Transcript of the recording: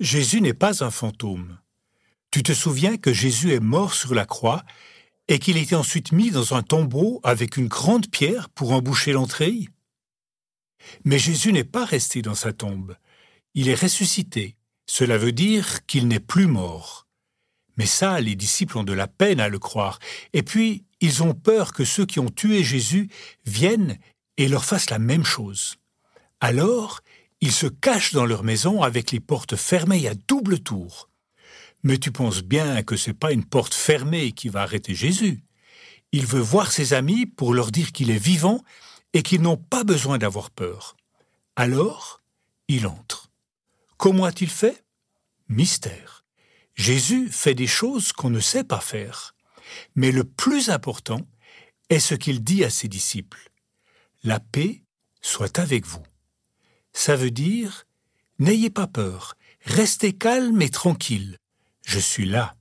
Jésus n'est pas un fantôme. Tu te souviens que Jésus est mort sur la croix et qu'il était ensuite mis dans un tombeau avec une grande pierre pour emboucher l'entrée? Mais Jésus n'est pas resté dans sa tombe. Il est ressuscité. Cela veut dire qu'il n'est plus mort. Mais ça, les disciples ont de la peine à le croire. Et puis, ils ont peur que ceux qui ont tué Jésus viennent et leur fassent la même chose. Alors, ils se cachent dans leur maison avec les portes fermées à double tour. Mais tu penses bien que c'est pas une porte fermée qui va arrêter Jésus. Il veut voir ses amis pour leur dire qu'il est vivant et qu'ils n'ont pas besoin d'avoir peur. Alors, il entre. Comment a-t-il fait? Mystère. Jésus fait des choses qu'on ne sait pas faire. Mais le plus important est ce qu'il dit à ses disciples. La paix soit avec vous. Ça veut dire N'ayez pas peur, restez calme et tranquille. Je suis là.